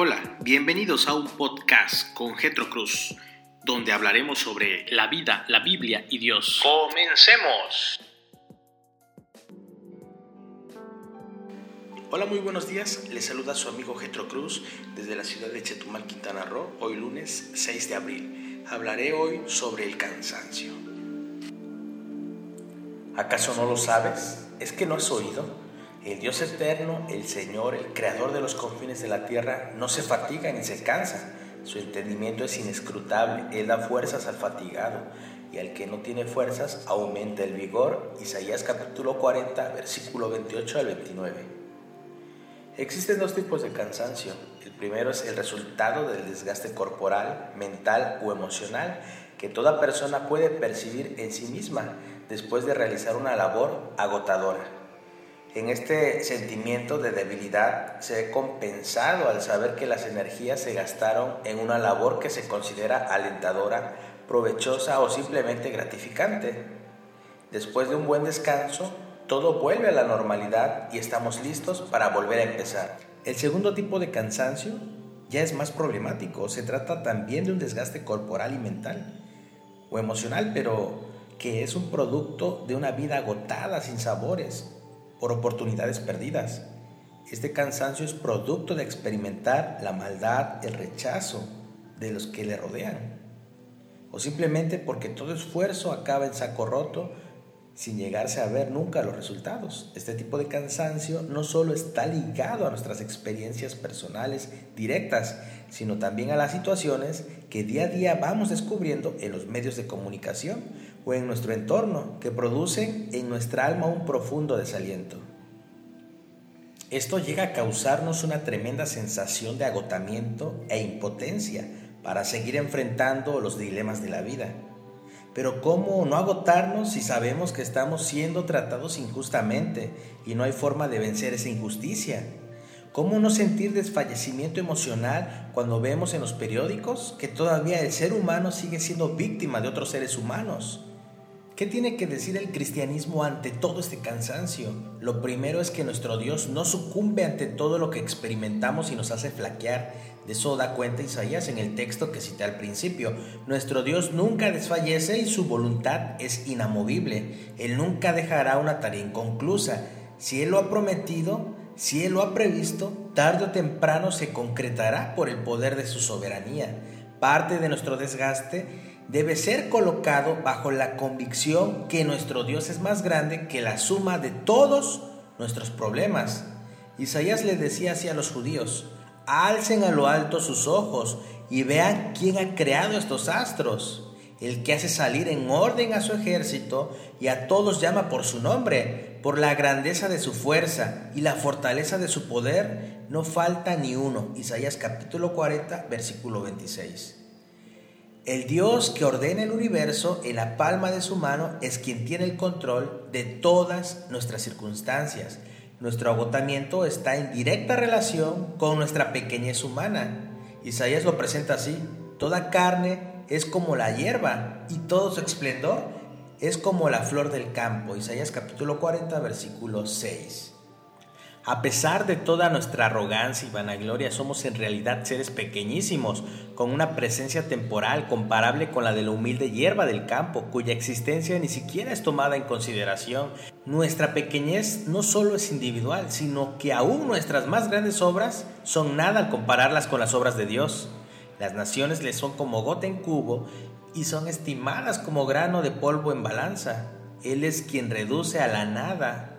Hola, bienvenidos a un podcast con Getro Cruz, donde hablaremos sobre la vida, la Biblia y Dios. ¡Comencemos! Hola, muy buenos días. Les saluda su amigo Getro Cruz desde la ciudad de Chetumal, Quintana Roo, hoy lunes 6 de abril. Hablaré hoy sobre el cansancio. ¿Acaso no lo sabes? ¿Es que no has oído? El Dios eterno, el Señor, el creador de los confines de la tierra, no se fatiga ni se cansa. Su entendimiento es inescrutable. Él da fuerzas al fatigado y al que no tiene fuerzas aumenta el vigor. Isaías capítulo 40, versículo 28 al 29. Existen dos tipos de cansancio. El primero es el resultado del desgaste corporal, mental o emocional que toda persona puede percibir en sí misma después de realizar una labor agotadora. En este sentimiento de debilidad se he compensado al saber que las energías se gastaron en una labor que se considera alentadora, provechosa o simplemente gratificante. Después de un buen descanso, todo vuelve a la normalidad y estamos listos para volver a empezar. El segundo tipo de cansancio ya es más problemático. Se trata también de un desgaste corporal y mental o emocional, pero que es un producto de una vida agotada, sin sabores, por oportunidades perdidas. Este cansancio es producto de experimentar la maldad, el rechazo de los que le rodean. O simplemente porque todo esfuerzo acaba en saco roto sin llegarse a ver nunca los resultados. Este tipo de cansancio no solo está ligado a nuestras experiencias personales directas, sino también a las situaciones que día a día vamos descubriendo en los medios de comunicación o en nuestro entorno que producen en nuestra alma un profundo desaliento. Esto llega a causarnos una tremenda sensación de agotamiento e impotencia para seguir enfrentando los dilemas de la vida. Pero ¿cómo no agotarnos si sabemos que estamos siendo tratados injustamente y no hay forma de vencer esa injusticia? ¿Cómo no sentir desfallecimiento emocional cuando vemos en los periódicos que todavía el ser humano sigue siendo víctima de otros seres humanos? ¿Qué tiene que decir el cristianismo ante todo este cansancio? Lo primero es que nuestro Dios no sucumbe ante todo lo que experimentamos y nos hace flaquear. De eso da cuenta Isaías en el texto que cité al principio. Nuestro Dios nunca desfallece y su voluntad es inamovible. Él nunca dejará una tarea inconclusa. Si Él lo ha prometido, si Él lo ha previsto, tarde o temprano se concretará por el poder de su soberanía. Parte de nuestro desgaste debe ser colocado bajo la convicción que nuestro Dios es más grande que la suma de todos nuestros problemas. Isaías le decía así a los judíos, alcen a lo alto sus ojos y vean quién ha creado estos astros, el que hace salir en orden a su ejército y a todos llama por su nombre, por la grandeza de su fuerza y la fortaleza de su poder, no falta ni uno. Isaías capítulo 40, versículo 26. El Dios que ordena el universo en la palma de su mano es quien tiene el control de todas nuestras circunstancias. Nuestro agotamiento está en directa relación con nuestra pequeñez humana. Isaías lo presenta así, toda carne es como la hierba y todo su esplendor es como la flor del campo. Isaías capítulo 40 versículo 6. A pesar de toda nuestra arrogancia y vanagloria, somos en realidad seres pequeñísimos, con una presencia temporal comparable con la de la humilde hierba del campo, cuya existencia ni siquiera es tomada en consideración. Nuestra pequeñez no solo es individual, sino que aún nuestras más grandes obras son nada al compararlas con las obras de Dios. Las naciones le son como gota en cubo y son estimadas como grano de polvo en balanza. Él es quien reduce a la nada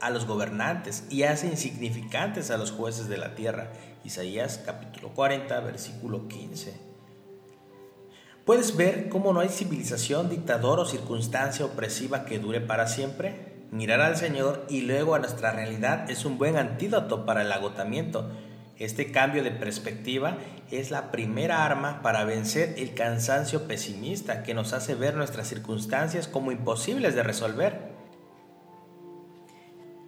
a los gobernantes y hace insignificantes a los jueces de la tierra. Isaías capítulo 40, versículo 15. ¿Puedes ver cómo no hay civilización, dictador o circunstancia opresiva que dure para siempre? Mirar al Señor y luego a nuestra realidad es un buen antídoto para el agotamiento. Este cambio de perspectiva es la primera arma para vencer el cansancio pesimista que nos hace ver nuestras circunstancias como imposibles de resolver.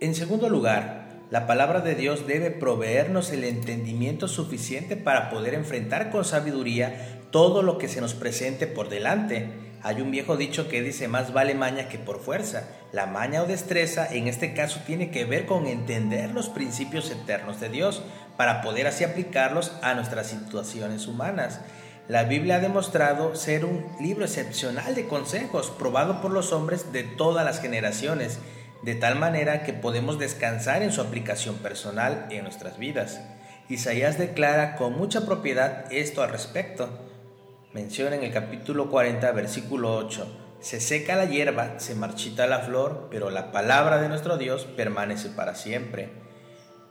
En segundo lugar, la palabra de Dios debe proveernos el entendimiento suficiente para poder enfrentar con sabiduría todo lo que se nos presente por delante. Hay un viejo dicho que dice más vale maña que por fuerza. La maña o destreza en este caso tiene que ver con entender los principios eternos de Dios para poder así aplicarlos a nuestras situaciones humanas. La Biblia ha demostrado ser un libro excepcional de consejos, probado por los hombres de todas las generaciones, de tal manera que podemos descansar en su aplicación personal en nuestras vidas. Isaías declara con mucha propiedad esto al respecto. Menciona en el capítulo 40, versículo 8, se seca la hierba, se marchita la flor, pero la palabra de nuestro Dios permanece para siempre.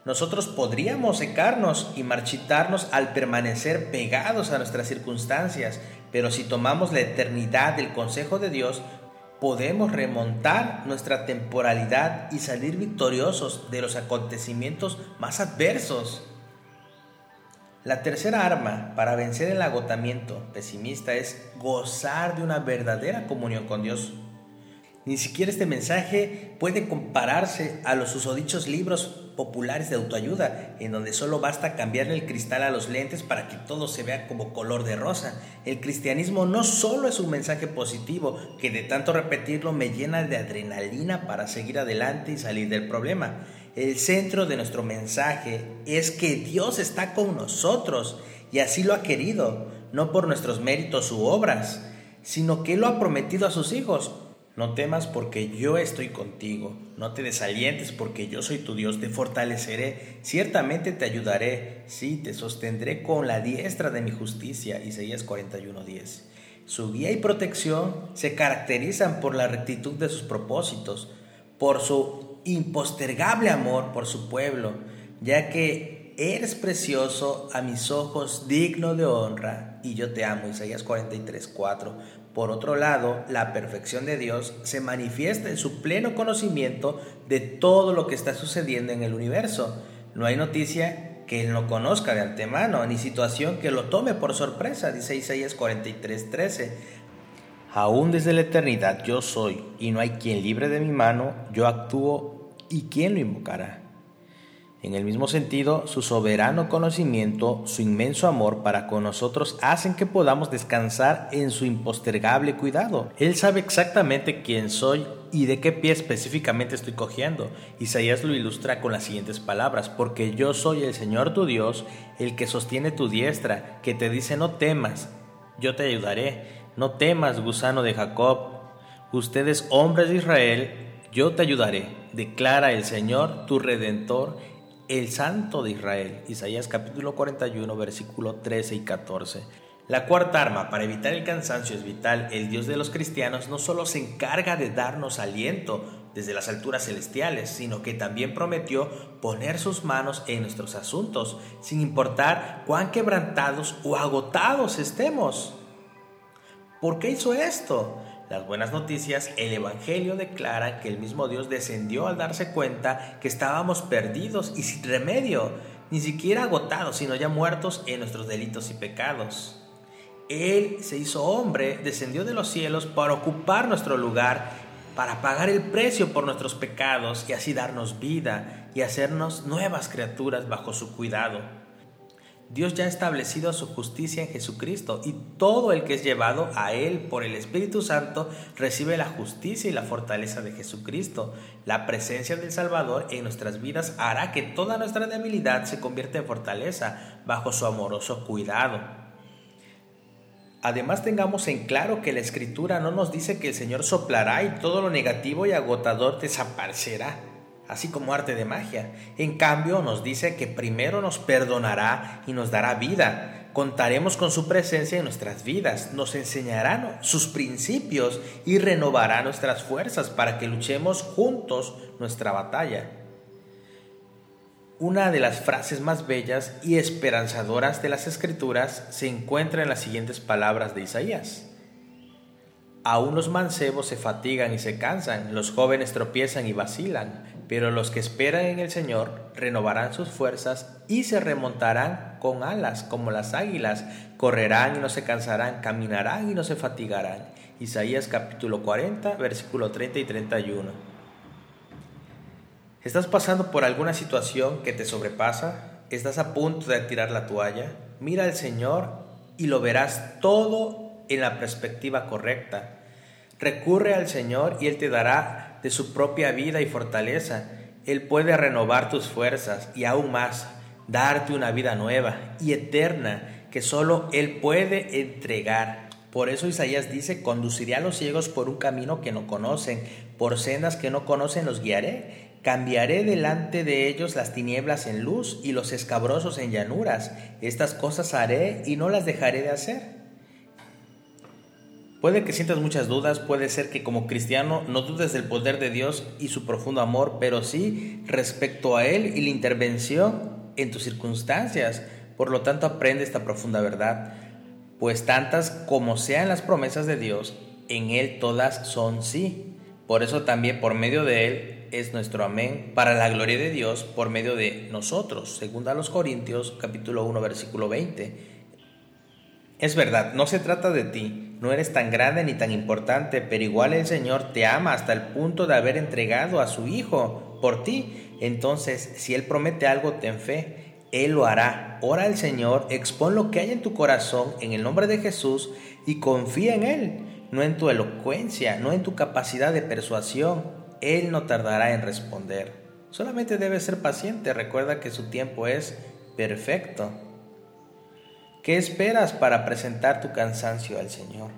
Nosotros podríamos secarnos y marchitarnos al permanecer pegados a nuestras circunstancias, pero si tomamos la eternidad del consejo de Dios, podemos remontar nuestra temporalidad y salir victoriosos de los acontecimientos más adversos. La tercera arma para vencer el agotamiento pesimista es gozar de una verdadera comunión con Dios. Ni siquiera este mensaje puede compararse a los susodichos libros populares de autoayuda, en donde solo basta cambiarle el cristal a los lentes para que todo se vea como color de rosa. El cristianismo no solo es un mensaje positivo, que de tanto repetirlo me llena de adrenalina para seguir adelante y salir del problema. El centro de nuestro mensaje es que Dios está con nosotros y así lo ha querido, no por nuestros méritos u obras, sino que lo ha prometido a sus hijos no temas porque yo estoy contigo. No te desalientes porque yo soy tu Dios. Te fortaleceré. Ciertamente te ayudaré. Sí, te sostendré con la diestra de mi justicia. Isaías 41:10. Su guía y protección se caracterizan por la rectitud de sus propósitos, por su impostergable amor por su pueblo, ya que eres precioso a mis ojos, digno de honra, y yo te amo. Isaías 43:4 por otro lado, la perfección de Dios se manifiesta en su pleno conocimiento de todo lo que está sucediendo en el universo. No hay noticia que Él no conozca de antemano, ni situación que lo tome por sorpresa, dice Isaías 43:13. Aún desde la eternidad yo soy, y no hay quien libre de mi mano, yo actúo, y quién lo invocará. En el mismo sentido, su soberano conocimiento, su inmenso amor para con nosotros hacen que podamos descansar en su impostergable cuidado. Él sabe exactamente quién soy y de qué pie específicamente estoy cogiendo. Isaías lo ilustra con las siguientes palabras, porque yo soy el Señor tu Dios, el que sostiene tu diestra, que te dice no temas, yo te ayudaré, no temas, gusano de Jacob, ustedes hombres de Israel, yo te ayudaré, declara el Señor tu redentor el Santo de Israel. Isaías capítulo 41, versículo 13 y 14. La cuarta arma para evitar el cansancio es vital. El Dios de los cristianos no solo se encarga de darnos aliento desde las alturas celestiales, sino que también prometió poner sus manos en nuestros asuntos, sin importar cuán quebrantados o agotados estemos. ¿Por qué hizo esto? Las buenas noticias, el Evangelio declara que el mismo Dios descendió al darse cuenta que estábamos perdidos y sin remedio, ni siquiera agotados, sino ya muertos en nuestros delitos y pecados. Él se hizo hombre, descendió de los cielos para ocupar nuestro lugar, para pagar el precio por nuestros pecados y así darnos vida y hacernos nuevas criaturas bajo su cuidado. Dios ya ha establecido su justicia en Jesucristo y todo el que es llevado a Él por el Espíritu Santo recibe la justicia y la fortaleza de Jesucristo. La presencia del Salvador en nuestras vidas hará que toda nuestra debilidad se convierta en fortaleza bajo su amoroso cuidado. Además tengamos en claro que la Escritura no nos dice que el Señor soplará y todo lo negativo y agotador desaparecerá así como arte de magia. En cambio, nos dice que primero nos perdonará y nos dará vida. Contaremos con su presencia en nuestras vidas, nos enseñará sus principios y renovará nuestras fuerzas para que luchemos juntos nuestra batalla. Una de las frases más bellas y esperanzadoras de las Escrituras se encuentra en las siguientes palabras de Isaías. Aún los mancebos se fatigan y se cansan, los jóvenes tropiezan y vacilan, pero los que esperan en el Señor renovarán sus fuerzas y se remontarán con alas como las águilas, correrán y no se cansarán, caminarán y no se fatigarán. Isaías capítulo 40, versículo 30 y 31. ¿Estás pasando por alguna situación que te sobrepasa? ¿Estás a punto de tirar la toalla? Mira al Señor y lo verás todo en la perspectiva correcta. Recurre al Señor y Él te dará de su propia vida y fortaleza. Él puede renovar tus fuerzas y aún más, darte una vida nueva y eterna que solo Él puede entregar. Por eso Isaías dice, conduciré a los ciegos por un camino que no conocen, por sendas que no conocen los guiaré. Cambiaré delante de ellos las tinieblas en luz y los escabrosos en llanuras. Estas cosas haré y no las dejaré de hacer. Puede que sientas muchas dudas, puede ser que como cristiano no dudes del poder de Dios y su profundo amor, pero sí respecto a Él y la intervención en tus circunstancias. Por lo tanto, aprende esta profunda verdad, pues tantas como sean las promesas de Dios, en Él todas son sí. Por eso también por medio de Él es nuestro amén para la gloria de Dios por medio de nosotros. Segunda a los Corintios capítulo 1 versículo 20. Es verdad, no se trata de ti, no eres tan grande ni tan importante, pero igual el Señor te ama hasta el punto de haber entregado a su Hijo por ti. Entonces, si Él promete algo, ten fe, Él lo hará. Ora al Señor, expón lo que hay en tu corazón en el nombre de Jesús y confía en Él, no en tu elocuencia, no en tu capacidad de persuasión. Él no tardará en responder. Solamente debes ser paciente, recuerda que su tiempo es perfecto. ¿Qué esperas para presentar tu cansancio al Señor?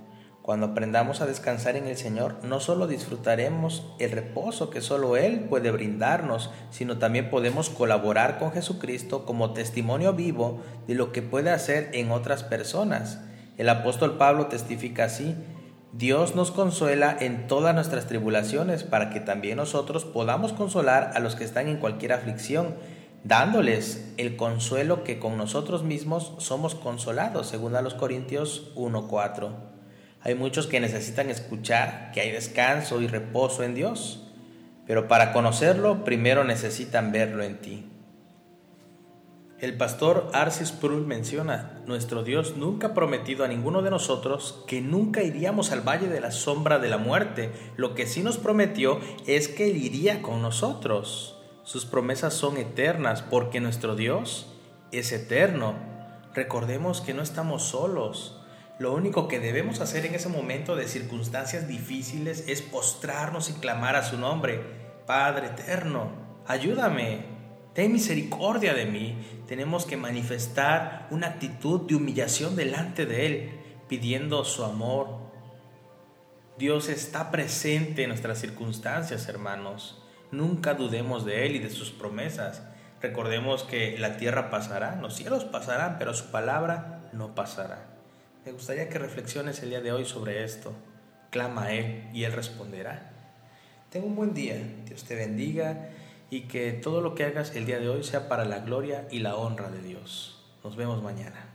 Cuando aprendamos a descansar en el Señor, no solo disfrutaremos el reposo que solo Él puede brindarnos, sino también podemos colaborar con Jesucristo como testimonio vivo de lo que puede hacer en otras personas. El apóstol Pablo testifica así, Dios nos consuela en todas nuestras tribulaciones para que también nosotros podamos consolar a los que están en cualquier aflicción dándoles el consuelo que con nosotros mismos somos consolados, según a los Corintios 1.4. Hay muchos que necesitan escuchar que hay descanso y reposo en Dios, pero para conocerlo primero necesitan verlo en ti. El pastor Arcis Prul menciona, nuestro Dios nunca ha prometido a ninguno de nosotros que nunca iríamos al valle de la sombra de la muerte. Lo que sí nos prometió es que Él iría con nosotros. Sus promesas son eternas porque nuestro Dios es eterno. Recordemos que no estamos solos. Lo único que debemos hacer en ese momento de circunstancias difíciles es postrarnos y clamar a su nombre. Padre eterno, ayúdame, ten misericordia de mí. Tenemos que manifestar una actitud de humillación delante de Él, pidiendo su amor. Dios está presente en nuestras circunstancias, hermanos. Nunca dudemos de Él y de sus promesas. Recordemos que la tierra pasará, los cielos pasarán, pero su palabra no pasará. Me gustaría que reflexiones el día de hoy sobre esto. Clama a Él y Él responderá. Tenga un buen día, Dios te bendiga y que todo lo que hagas el día de hoy sea para la gloria y la honra de Dios. Nos vemos mañana.